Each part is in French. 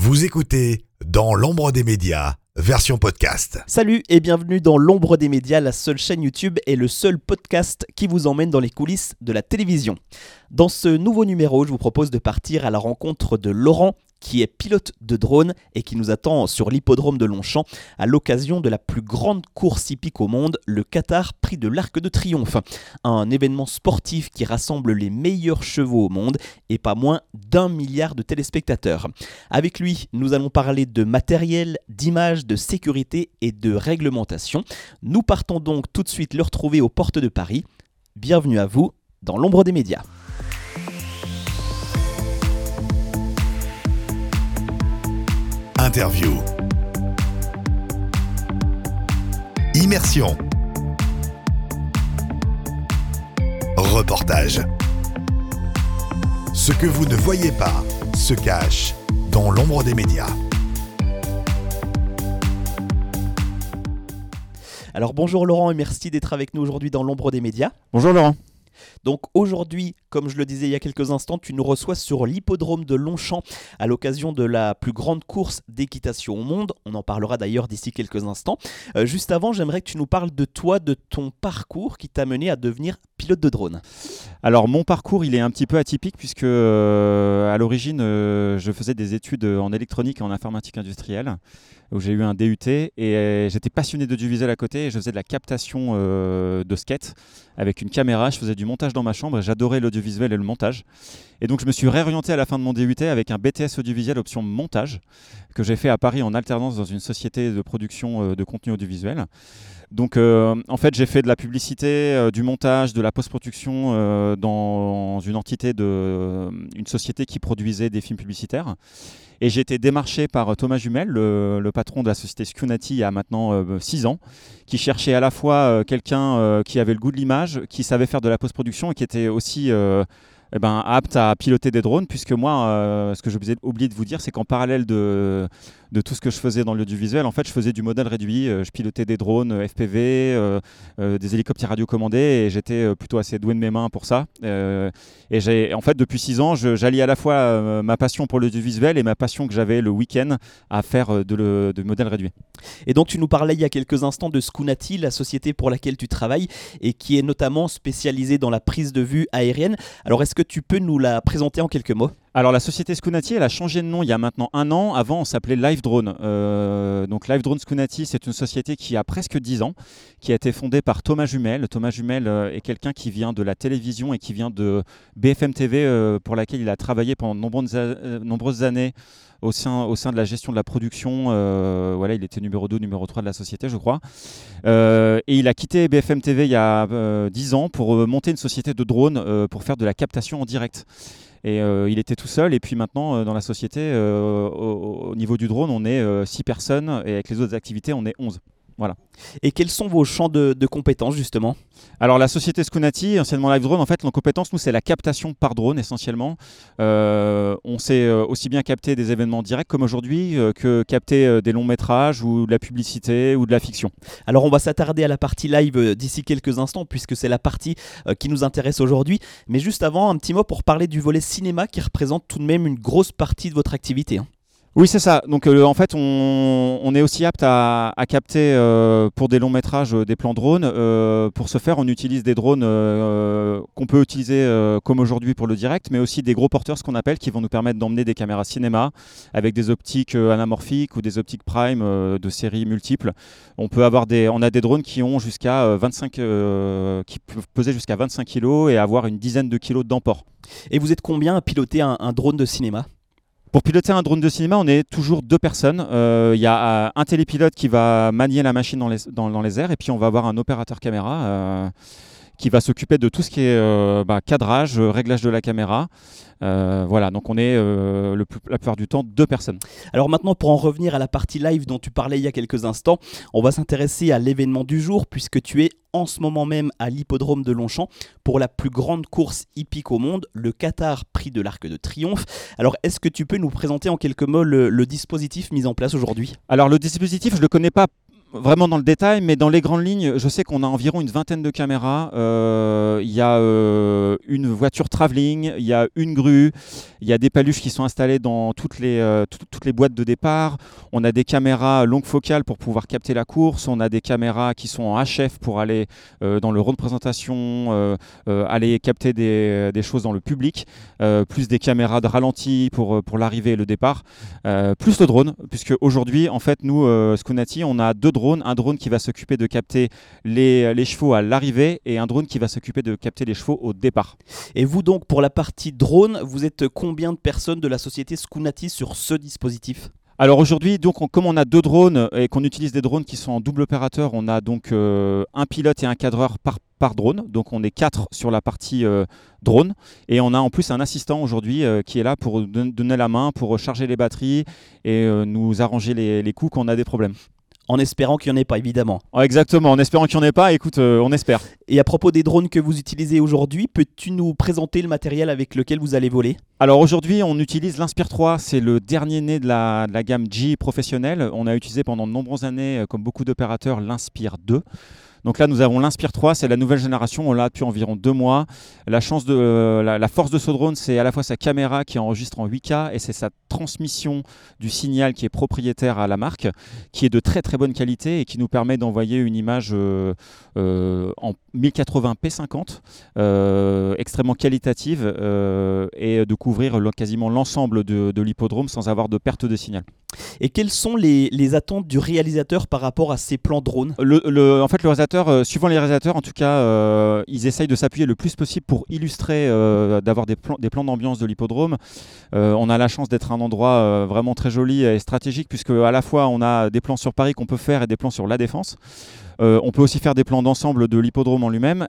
Vous écoutez Dans l'ombre des médias, version podcast. Salut et bienvenue dans l'ombre des médias, la seule chaîne YouTube et le seul podcast qui vous emmène dans les coulisses de la télévision. Dans ce nouveau numéro, je vous propose de partir à la rencontre de Laurent qui est pilote de drone et qui nous attend sur l'hippodrome de Longchamp à l'occasion de la plus grande course hippique au monde, le Qatar Prix de l'Arc de Triomphe. Un événement sportif qui rassemble les meilleurs chevaux au monde et pas moins d'un milliard de téléspectateurs. Avec lui, nous allons parler de matériel, d'images, de sécurité et de réglementation. Nous partons donc tout de suite le retrouver aux portes de Paris. Bienvenue à vous dans l'ombre des médias. Interview. Immersion. Reportage. Ce que vous ne voyez pas se cache dans l'ombre des médias. Alors bonjour Laurent et merci d'être avec nous aujourd'hui dans l'ombre des médias. Bonjour Laurent. Donc aujourd'hui, comme je le disais il y a quelques instants, tu nous reçois sur l'hippodrome de Longchamp à l'occasion de la plus grande course d'équitation au monde. On en parlera d'ailleurs d'ici quelques instants. Euh, juste avant, j'aimerais que tu nous parles de toi, de ton parcours qui t'a mené à devenir pilote de drone. Alors mon parcours, il est un petit peu atypique puisque euh, à l'origine, euh, je faisais des études en électronique et en informatique industrielle où j'ai eu un DUT et euh, j'étais passionné d'audiovisuel à côté et je faisais de la captation euh, de skate avec une caméra, je faisais du montage dans ma chambre j'adorais l'audiovisuel et le montage. Et donc je me suis réorienté à la fin de mon DUT avec un BTS audiovisuel option montage que j'ai fait à Paris en alternance dans une société de production euh, de contenu audiovisuel. Donc en fait j'ai fait de la publicité, du montage, de la post-production dans une entité une société qui produisait des films publicitaires. Et j'ai été démarché par Thomas Jumel, le, patron de la société Scunati il y a maintenant 6 ans, qui cherchait à la fois quelqu'un qui avait le goût de l'image, qui savait faire de la post-production et qui était aussi eh ben, apte à piloter des drones, puisque moi, ce que j'ai oublié de vous dire, c'est qu'en parallèle de, de tout ce que je faisais dans l'audiovisuel. En fait, je faisais du modèle réduit. Euh, je pilotais des drones euh, FPV, euh, des hélicoptères radiocommandés et j'étais plutôt assez doué de mes mains pour ça. et j'ai, en fait, depuis six ans, j'allie à la fois ma passion pour l'audiovisuel et ma passion que j'avais le week-end à faire de, le, de modèle réduit. Et donc, tu nous parlais il y a quelques instants de Scunati, la société pour laquelle tu travailles et qui est notamment spécialisée dans la prise de vue aérienne. Alors, est-ce que tu peux nous la présenter en quelques mots? Alors la société Scunati, elle a changé de nom il y a maintenant un an. Avant, on s'appelait Live Drone. Euh, donc Live Drone Scunati, c'est une société qui a presque 10 ans, qui a été fondée par Thomas Jumel. Thomas Jumel euh, est quelqu'un qui vient de la télévision et qui vient de BFM TV, euh, pour laquelle il a travaillé pendant de nombreuses, années au sein, au sein de la gestion de la production. voilà, il était numéro 2, numéro 3 de la société, je crois. et il a quitté BFM TV il y a 10 ans pour monter une société de drones pour faire de la captation en direct. Et euh, il était tout seul. Et puis maintenant, euh, dans la société, euh, au, niveau du drone, on est 6 personnes. Et avec les autres activités, on est 11. Voilà. Et quels sont vos champs de, compétences justement? Alors la société Scunati, anciennement Live Drone, en fait, nos compétences, nous, c'est la captation par drone essentiellement. on sait aussi bien capter des événements directs comme aujourd'hui que capter des longs métrages ou de la publicité ou de la fiction. Alors on va s'attarder à la partie live d'ici quelques instants puisque c'est la partie qui nous intéresse aujourd'hui. Mais juste avant, un petit mot pour parler du volet cinéma qui représente tout de même une grosse partie de votre activité. Hein. Oui, c'est ça. Donc euh, en fait, on, est aussi apte à, capter euh, pour des longs métrages euh, des plans drones. pour ce faire, on utilise des drones qu'on peut utiliser comme aujourd'hui pour le direct, mais aussi des gros porteurs, ce qu'on appelle, qui vont nous permettre d'emmener des caméras cinéma avec des optiques anamorphiques ou des optiques prime de séries multiples. On peut avoir des, on a des drones qui ont jusqu'à 25, qui peuvent peser jusqu'à 25 kg et avoir une dizaine de kilos d'emport. Et vous êtes combien à piloter un drone de cinéma? Pour piloter un drone de cinéma, on est toujours deux personnes. Euh, il y a euh, un télépilote qui va manier la machine dans les, airs et puis on va avoir un opérateur caméra euh, qui va s'occuper de tout ce qui est bah, cadrage, réglage de la caméra. Euh, voilà, donc on est euh, le la plupart du temps deux personnes. Alors maintenant, pour en revenir à la partie live dont tu parlais il y a quelques instants, on va s'intéresser à l'événement du jour puisque tu es en ce moment même à l'hippodrome de Longchamp pour la plus grande course hippique au monde, le Qatar Prix de l'Arc de Triomphe. Alors, est-ce que tu peux nous présenter en quelques mots le, dispositif mis en place aujourd'hui? Alors, le dispositif, je ne le connais pas vraiment dans le détail, mais dans les grandes lignes, je sais qu'on a environ une vingtaine de caméras. Euh, Il y a euh, une voiture travelling, il y a une grue, il y a des paluches qui sont installées dans toutes les, euh, tout- toutes les boîtes de départ. On a des caméras longue focale pour pouvoir capter la course. On a des caméras qui sont en HF pour aller dans le rond de présentation, aller capter des, des choses dans le public, plus des caméras de ralenti pour, pour l'arrivée et le départ, plus le drone, puisque aujourd'hui, en fait, nous, Skunati, on a deux drones. Un drone qui va s'occuper de capter les, les chevaux à l'arrivée et un drone qui va s'occuper de capter les chevaux au départ. Et vous donc, pour la partie drone, vous êtes combien de personnes de la société Skunati sur ce dispositif? Alors aujourd'hui, donc, on- comme on a deux drones et qu'on utilise des drones qui sont en double opérateur, on a donc euh, un pilote et un cadreur par, par drone. Donc on est quatre sur la partie euh, drone. Et on a en plus un assistant aujourd'hui euh, qui est là pour don- donner la main, pour charger les batteries et euh, nous arranger les, les coups quand on a des problèmes. En espérant qu'il n'y en ait pas, évidemment. Ah, exactement, en espérant qu'il n'y en ait pas, écoute, euh, on espère. Et à propos des drones que vous utilisez aujourd'hui, peux-tu nous présenter le matériel avec lequel vous allez voler? Alors aujourd'hui, on utilise l'Inspire 3, c'est le dernier né de la, de la gamme G professionnelle. On a utilisé pendant de nombreuses années, euh, comme beaucoup d'opérateurs, l'Inspire 2. Donc là, nous avons l'Inspire 3, c'est la nouvelle génération, on l'a depuis environ deux mois. La, chance de, euh, la, la force de ce drone, c'est à la fois sa caméra qui enregistre en 8K et c'est sa transmission du signal qui est propriétaire à la marque, qui est de très très bonne qualité et qui nous permet d'envoyer une image euh, euh, en 1080p 50, euh, extrêmement qualitative et de couvrir le- quasiment l'ensemble de, de l'hippodrome sans avoir de perte de signal. Et quelles sont les, les attentes du réalisateur par rapport à ces plans drones? Le, le- en fait, le réalisateur, euh, suivant les réalisateurs, en tout cas, euh, ils essayent de s'appuyer le plus possible pour illustrer, euh, d'avoir des plans, d'ambiance de l'hippodrome. On a la chance d'être un endroit vraiment très joli et stratégique, puisque à la fois on a des plans sur Paris qu'on peut faire et des plans sur la Défense. On peut aussi faire des plans d'ensemble de l'hippodrome en lui-même.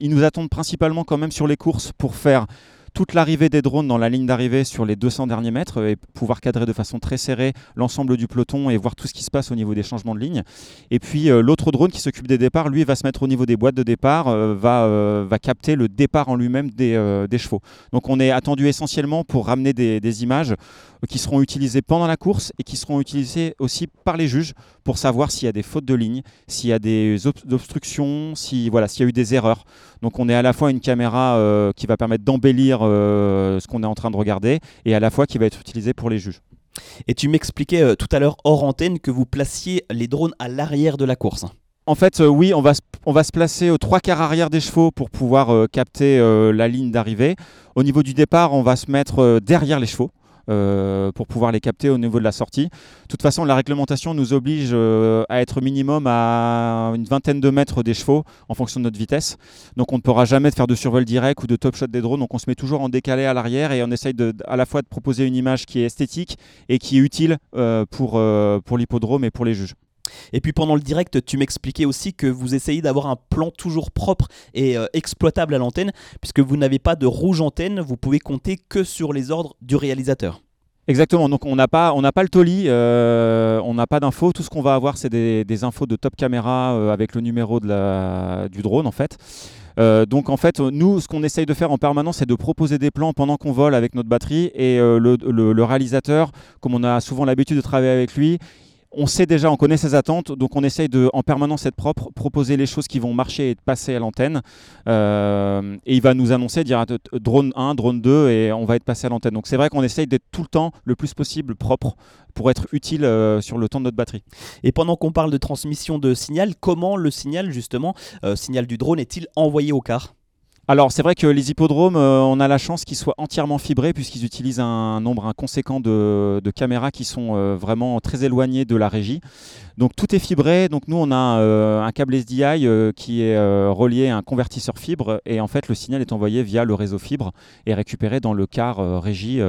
Ils nous attendent principalement quand même sur les courses pour faire toute l'arrivée des drones dans la ligne d'arrivée sur les 200 derniers mètres et pouvoir cadrer de façon très serrée l'ensemble du peloton et voir tout ce qui se passe au niveau des changements de ligne. Et puis euh, l'autre drone qui s'occupe des départs, lui, va se mettre au niveau des boîtes de départ, euh, va, euh, va capter le départ en lui-même des, des chevaux. Donc on est attendu essentiellement pour ramener des, images qui seront utilisées pendant la course et qui seront utilisées aussi par les juges pour savoir s'il y a des fautes de ligne, s'il y a des ob- obstructions, si, voilà, s'il y a eu des erreurs. Donc on est à la fois une caméra qui va permettre d'embellir ce qu'on est en train de regarder et à la fois qui va être utilisée pour les juges. Et tu m'expliquais euh, tout à l'heure hors antenne que vous placiez les drones à l'arrière de la course. En fait, euh, oui, on va, se, on va se placer aux trois quarts arrière des chevaux pour pouvoir euh, capter euh, la ligne d'arrivée. Au niveau du départ, on va se mettre euh, derrière les chevaux. Euh, pour pouvoir les capter au niveau de la sortie. De toute façon, la réglementation nous oblige euh, à être minimum à une vingtaine de mètres des chevaux en fonction de notre vitesse. Donc on ne pourra jamais faire de survol direct ou de top shot des drones. Donc on se met toujours en décalé à l'arrière et on essaye de, à la fois de proposer une image qui est esthétique et qui est utile euh, pour, pour l'hippodrome et pour les juges. Et puis pendant le direct, tu m'expliquais aussi que vous essayez d'avoir un plan toujours propre et euh, exploitable à l'antenne, puisque vous n'avez pas de rouge antenne, vous pouvez compter que sur les ordres du réalisateur. Exactement, donc on n'a pas, pas le toli, euh, on n'a pas d'infos, tout ce qu'on va avoir c'est des, infos de top caméra euh, avec le numéro du drone en fait. Donc en fait, nous, ce qu'on essaye de faire en permanence, c'est de proposer des plans pendant qu'on vole avec notre batterie et le réalisateur, comme on a souvent l'habitude de travailler avec lui, on sait déjà, on connaît ses attentes, donc on essaye de en permanence être propre, proposer les choses qui vont marcher et passer à l'antenne. Euh, et il va nous annoncer, dire ah, drone 1, drone 2, et on va être passé à l'antenne. Donc c'est vrai qu'on essaye d'être tout le temps le plus possible propre pour être utile euh, sur le temps de notre batterie. Et pendant qu'on parle de transmission de signal, comment le signal, justement, euh, signal du drone, est-il envoyé au car? Alors c'est vrai que les hippodromes, euh, on a la chance qu'ils soient entièrement fibrés puisqu'ils utilisent un nombre inconséquent de, caméras qui sont euh, vraiment très éloignées de la régie. Donc tout est fibré. Donc nous on a euh, un câble SDI euh, qui est relié à un convertisseur fibre et en fait le signal est envoyé via le réseau fibre et récupéré dans le car régie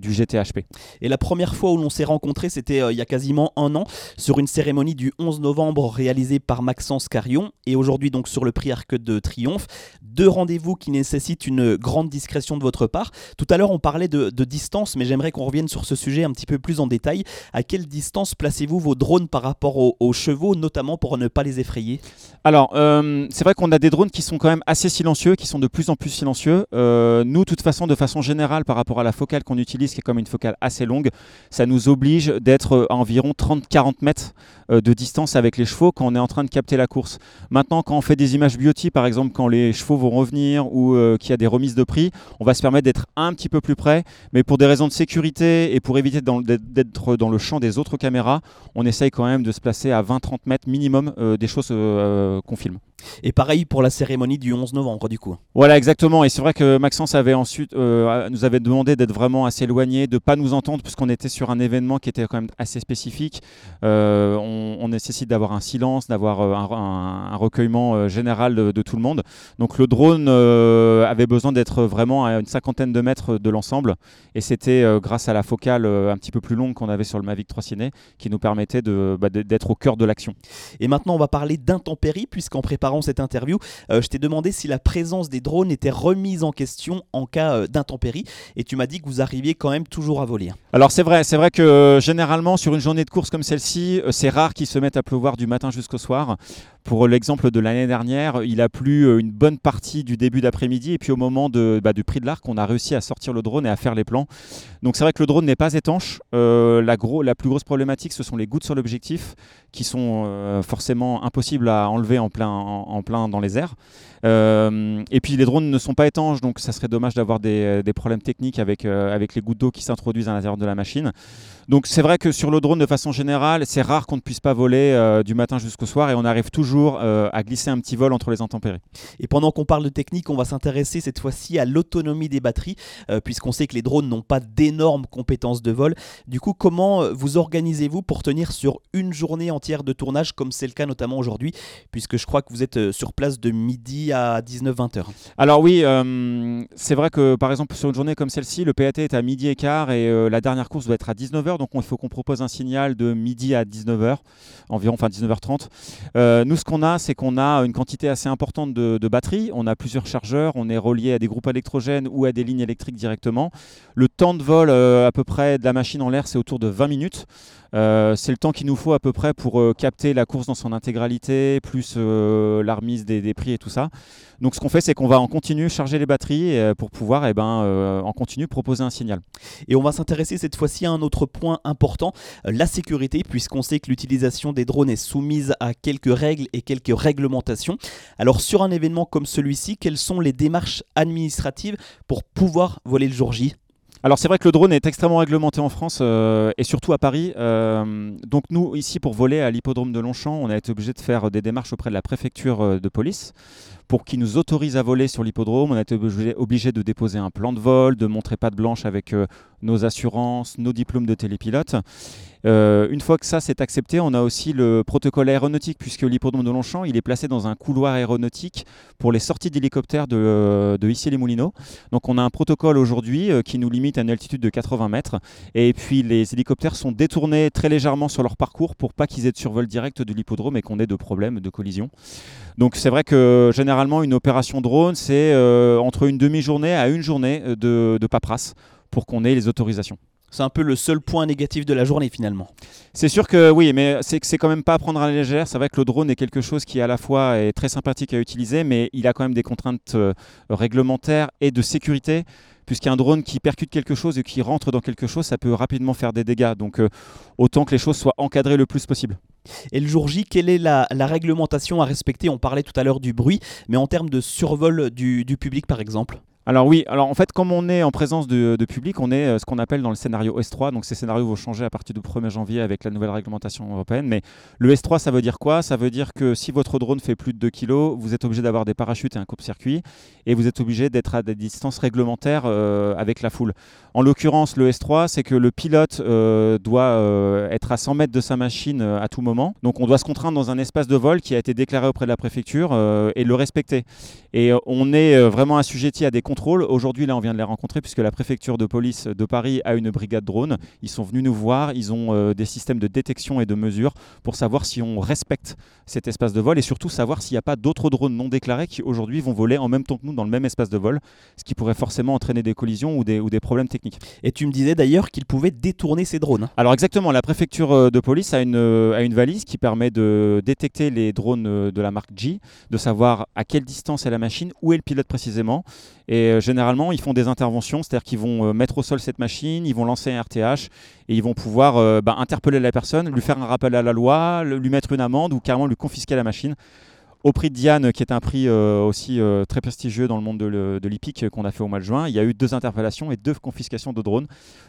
du GTHP. Et la première fois où l'on s'est rencontrés, c'était euh, il y a quasiment un an, sur une cérémonie du 11 novembre réalisée par Maxence Carion, et aujourd'hui donc sur le prix Arc de Triomphe. Deux rendez-vous qui nécessitent une grande discrétion de votre part. Tout à l'heure, on parlait de, distance, mais j'aimerais qu'on revienne sur ce sujet un petit peu plus en détail. À quelle distance placez-vous vos drones par rapport aux, aux chevaux, notamment pour ne pas les effrayer? Alors, euh, c'est vrai qu'on a des drones qui sont quand même assez silencieux, qui sont de plus en plus silencieux. Euh, nous, de toute façon, de façon générale, par rapport à la focale qu'on utilise, 70 qui est comme une focale assez longue, ça nous oblige d'être à environ 30-40 mètres de distance avec les chevaux quand on est en train de capter la course. Maintenant, quand on fait des images biotiques, par exemple quand les chevaux vont revenir ou qu'il y a des remises de prix, on va se permettre d'être un petit peu plus près, mais pour des raisons de sécurité et pour éviter d'être dans le champ des autres caméras, on essaye quand même de se placer à 20-30 mètres minimum des choses qu'on filme. Et pareil pour la cérémonie du 11 novembre, du coup. Voilà, exactement. Et c'est vrai que Maxence avait ensuite, euh, nous avait demandé d'être vraiment assez éloigné, de pas nous entendre, puisqu'on était sur un événement qui était quand même assez spécifique. Euh, on, nécessite d'avoir un silence, d'avoir euh, un, recueillement général de, tout le monde. Donc le drone avait besoin d'être vraiment à une cinquantaine de mètres de l'ensemble. Et c'était grâce à la focale un petit peu plus longue qu'on avait sur le Mavic 3 Ciné qui nous permettait bah, d'être au cœur de l'action. Et maintenant, on va parler d'intempéries, puisqu'en préparant cette interview, euh, je t'ai demandé si la présence des drones était remise en question en cas euh, d'intempérie et tu m'as dit que vous arriviez quand même toujours à voler. Alors c'est vrai, c'est vrai que euh, généralement sur une journée de course comme celle-ci, c'est rare qu'il se mette à pleuvoir du matin jusqu'au soir. Pour l'exemple de l'année dernière, il a plu une bonne partie du début d'après-midi et puis au moment bah, du prix de l'arc, on a réussi à sortir le drone et à faire les plans. Donc c'est vrai que le drone n'est pas étanche. la, gros, la plus grosse problématique, ce sont les gouttes sur l'objectif qui sont forcément impossibles à enlever en plein, dans les airs. Euh, et puis les drones ne sont pas étanches, donc ça serait dommage d'avoir des, problèmes techniques avec, euh, avec les gouttes d'eau qui s'introduisent à l'intérieur de la machine. Donc c'est vrai que sur le drone, de façon générale, c'est rare qu'on ne puisse pas voler euh, du matin jusqu'au soir et on arrive toujours à glisser un petit vol entre les intempéries. Et pendant qu'on parle de technique, on va s'intéresser cette fois-ci à l'autonomie des batteries, puisqu'on sait que les drones n'ont pas d'énormes compétences de vol. Du coup, comment vous organisez-vous pour tenir sur une journée entière de tournage, comme c'est le cas notamment aujourd'hui, puisque je crois que vous êtes sur place de midi à 19-20 heures? Alors oui, euh, c'est vrai que par exemple sur une journée comme celle-ci, le PAT est à midi et quart et euh, la dernière course doit être à 19h, donc il faut qu'on propose un signal de midi à 19h, environ, enfin 19h30. Euh, nous, ce qu'on a, c'est qu'on a une quantité assez importante de, de batteries, on a plusieurs chargeurs, on est relié à des groupes électrogènes ou à des lignes électriques directement. Le temps de vol à peu près de la machine en l'air, c'est autour de 20 minutes. Euh, c'est le temps qu'il nous faut à peu près pour euh, capter la course dans son intégralité, plus euh, la remise des, prix et tout ça. Donc ce qu'on fait, c'est qu'on va en continu charger les batteries pour pouvoir eh ben, en continu proposer un signal. Et on va s'intéresser cette fois-ci à un autre point important, la sécurité, puisqu'on sait que l'utilisation des drones est soumise à quelques règles et quelques réglementations. Alors sur un événement comme celui-ci, quelles sont les démarches administratives pour pouvoir voler le jour J? Alors c'est vrai que le drone est extrêmement réglementé en France euh, et surtout à Paris. Euh, donc nous ici pour voler à l'hippodrome de Longchamp, on a été obligé de faire des démarches auprès de la préfecture euh, de police pour qu'ils nous autorisent à voler sur l'hippodrome. On a été obligé, de déposer un plan de vol, de montrer patte blanche avec nos assurances, nos diplômes de télépilote. Euh, une fois que ça c'est accepté, on a aussi le protocole aéronautique, puisque l'hippodrome de Longchamp, il est placé dans un couloir aéronautique pour les sorties d'hélicoptères de, euh, de les moulineaux Donc on a un protocole aujourd'hui euh, qui nous limite à une altitude de 80 mètres. Et puis les hélicoptères sont détournés très légèrement sur leur parcours pour pas qu'ils aient de survol direct de l'hippodrome et qu'on ait de problèmes de collision. Donc c'est vrai que généralement une opération drone, c'est entre une demi-journée à une journée de, de paperasse pour qu'on ait les autorisations. C'est un peu le seul point négatif de la journée finalement. C'est sûr que oui, mais c'est c'est quand même pas à prendre à la légère. C'est vrai que le drone est quelque chose qui à la fois est très sympathique à utiliser, mais il a quand même des contraintes euh, réglementaires et de sécurité. Puisqu'un drone qui percute quelque chose et qui rentre dans quelque chose, ça peut rapidement faire des dégâts. Donc euh, autant que les choses soient encadrées le plus possible. Et le jour J, quelle est la, réglementation à respecter? On parlait tout à l'heure du bruit, mais en termes de survol du public par exemple? Alors oui, alors en fait, comme on est en présence de, public, on est euh, ce qu'on appelle dans le scénario S3. Donc ces scénarios vont changer à partir du 1er janvier avec la nouvelle réglementation européenne. Mais le S3, ça veut dire quoi? Ça veut dire que si votre drone fait plus de 2 kg, vous êtes obligé d'avoir des parachutes et un coupe-circuit, et vous êtes obligé d'être à des distances réglementaires euh, avec la foule. En l'occurrence, le S3, c'est que le pilote euh, doit être à 100 mètres de sa machine à tout moment. Donc on doit se contraindre dans un espace de vol qui a été déclaré auprès de la préfecture et le respecter. Et on est vraiment assujetti à des contrôle. Aujourd'hui, là, on vient de les rencontrer puisque la préfecture de police de Paris a une brigade drone. Ils sont venus nous voir. Ils ont euh, des systèmes de détection et de mesure pour savoir si on respecte cet espace de vol et surtout savoir s'il n'y a pas d'autres drones non déclarés qui aujourd'hui vont voler en même temps que nous dans le même espace de vol, ce qui pourrait forcément entraîner des collisions ou des, ou des problèmes techniques. Et tu me disais d'ailleurs qu'ils pouvaient détourner ces drones. Alors exactement, la préfecture euh, de police a une, euh, a une valise qui permet de détecter les drones de la marque G, de savoir à quelle distance est la machine, où est le pilote précisément. Et Et euh, généralement, ils font des interventions, c'est-à-dire qu'ils vont euh, mettre au sol cette machine, ils vont lancer un RTH et ils vont pouvoir euh, bah, interpeller la personne, lui faire un rappel à la loi, lui mettre une amende ou carrément lui confisquer la machine. Au prix de Diane, qui est un prix euh, aussi euh, très prestigieux dans le monde de, euh, qu'on a fait au mois de juin, il y a eu deux interpellations et deux confiscations de drones.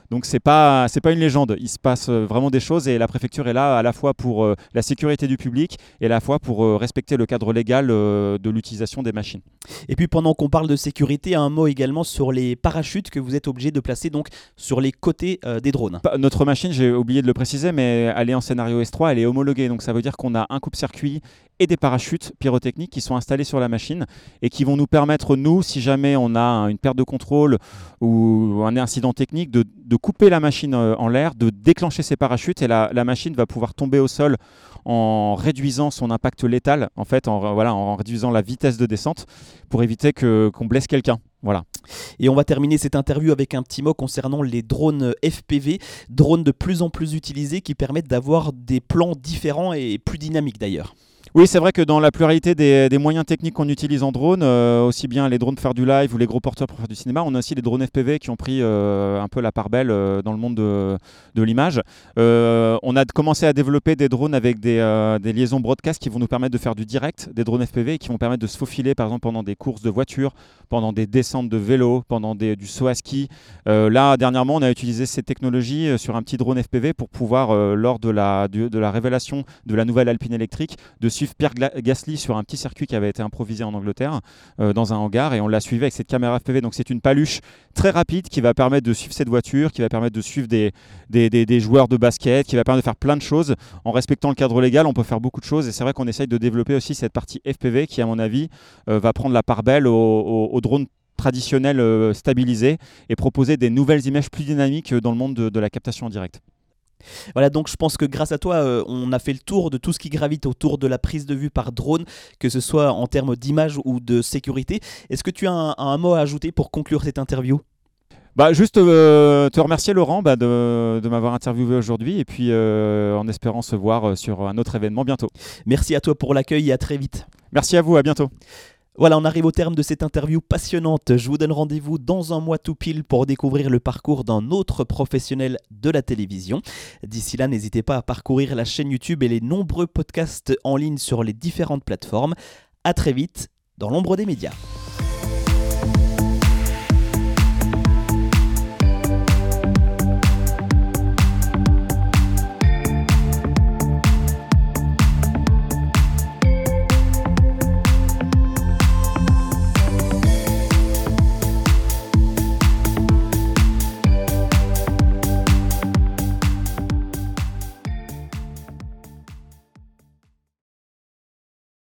Donc c'est pas c'est pas une légende. Il se passe euh, vraiment des choses et la préfecture est là à la fois pour euh, la sécurité du public et à la fois pour respecter le cadre légal de l'utilisation des machines. Et puis pendant qu'on parle de sécurité, un mot également sur les parachutes que vous êtes obligé de placer donc sur les côtés des drones. Pa- Notre machine, j'ai oublié de le préciser, mais elle est en scénario S3, elle est homologuée. Donc ça veut dire qu'on a un coupe-circuit et des parachutes pyrotechniques qui sont installés sur la machine et qui vont nous permettre, nous, si jamais on a un- une perte de contrôle ou un incident technique, de, couper la machine euh, en l'air, de déclencher ses parachutes et la, machine va pouvoir tomber au sol en réduisant son impact létal, en fait, voilà, en réduisant la vitesse de descente pour éviter qu'on blesse quelqu'un. Voilà. Et on va terminer cette interview avec un petit mot concernant les drones FPV, drones de plus en plus utilisés qui permettent d'avoir des plans différents et plus dynamiques d'ailleurs. Oui, c'est vrai que dans la pluralité des, moyens techniques qu'on utilise en drone, euh, aussi bien les drones pour faire du live ou les gros porteurs pour faire du cinéma, on a aussi les drones FPV qui ont pris euh, un peu la part belle euh, dans le monde de, l'image. On a commencé à développer des drones avec des, liaisons broadcast qui vont nous permettre de faire du direct, des drones FPV qui vont permettre de se faufiler par exemple pendant des courses de voitures, pendant des descentes de vélo, pendant du saut à ski. Là, dernièrement, on a utilisé ces technologies sur un petit drone FPV pour pouvoir, lors de la, du- de la révélation de la nouvelle Alpine électrique, de Pierre Gasly sur un petit circuit qui avait été improvisé en Angleterre euh, dans un hangar et on l'a suivi avec cette caméra FPV. Donc c'est une paluche très rapide qui va permettre de suivre cette voiture, qui va permettre de suivre des, des, des- joueurs de basket, qui va permettre de faire plein de choses. En respectant le cadre légal, on peut faire beaucoup de choses et c'est vrai qu'on essaye de développer aussi cette partie FPV qui, à mon avis, euh, va prendre la part belle aux, aux drones traditionnels euh, stabilisés et proposer des nouvelles images plus dynamiques dans le monde de- de la captation en direct. Voilà, donc je pense que grâce à toi, euh, on a fait le tour de tout ce qui gravite autour de la prise de vue par drone, que ce soit en termes d'image ou de sécurité. Est-ce que tu as un, un mot à ajouter pour conclure cette interview? Bah, juste euh, te remercier Laurent bah, de, de m'avoir interviewé aujourd'hui et puis euh, en espérant se voir sur un autre événement bientôt. Merci à toi pour l'accueil et à très vite. Merci à vous, à bientôt. Voilà, on arrive au terme de cette interview passionnante. Je vous donne rendez-vous dans un mois tout pile pour découvrir le parcours d'un autre professionnel de la télévision. D'ici là, n'hésitez pas à parcourir la chaîne YouTube et les nombreux podcasts en ligne sur les différentes plateformes. À très vite dans l'ombre des médias.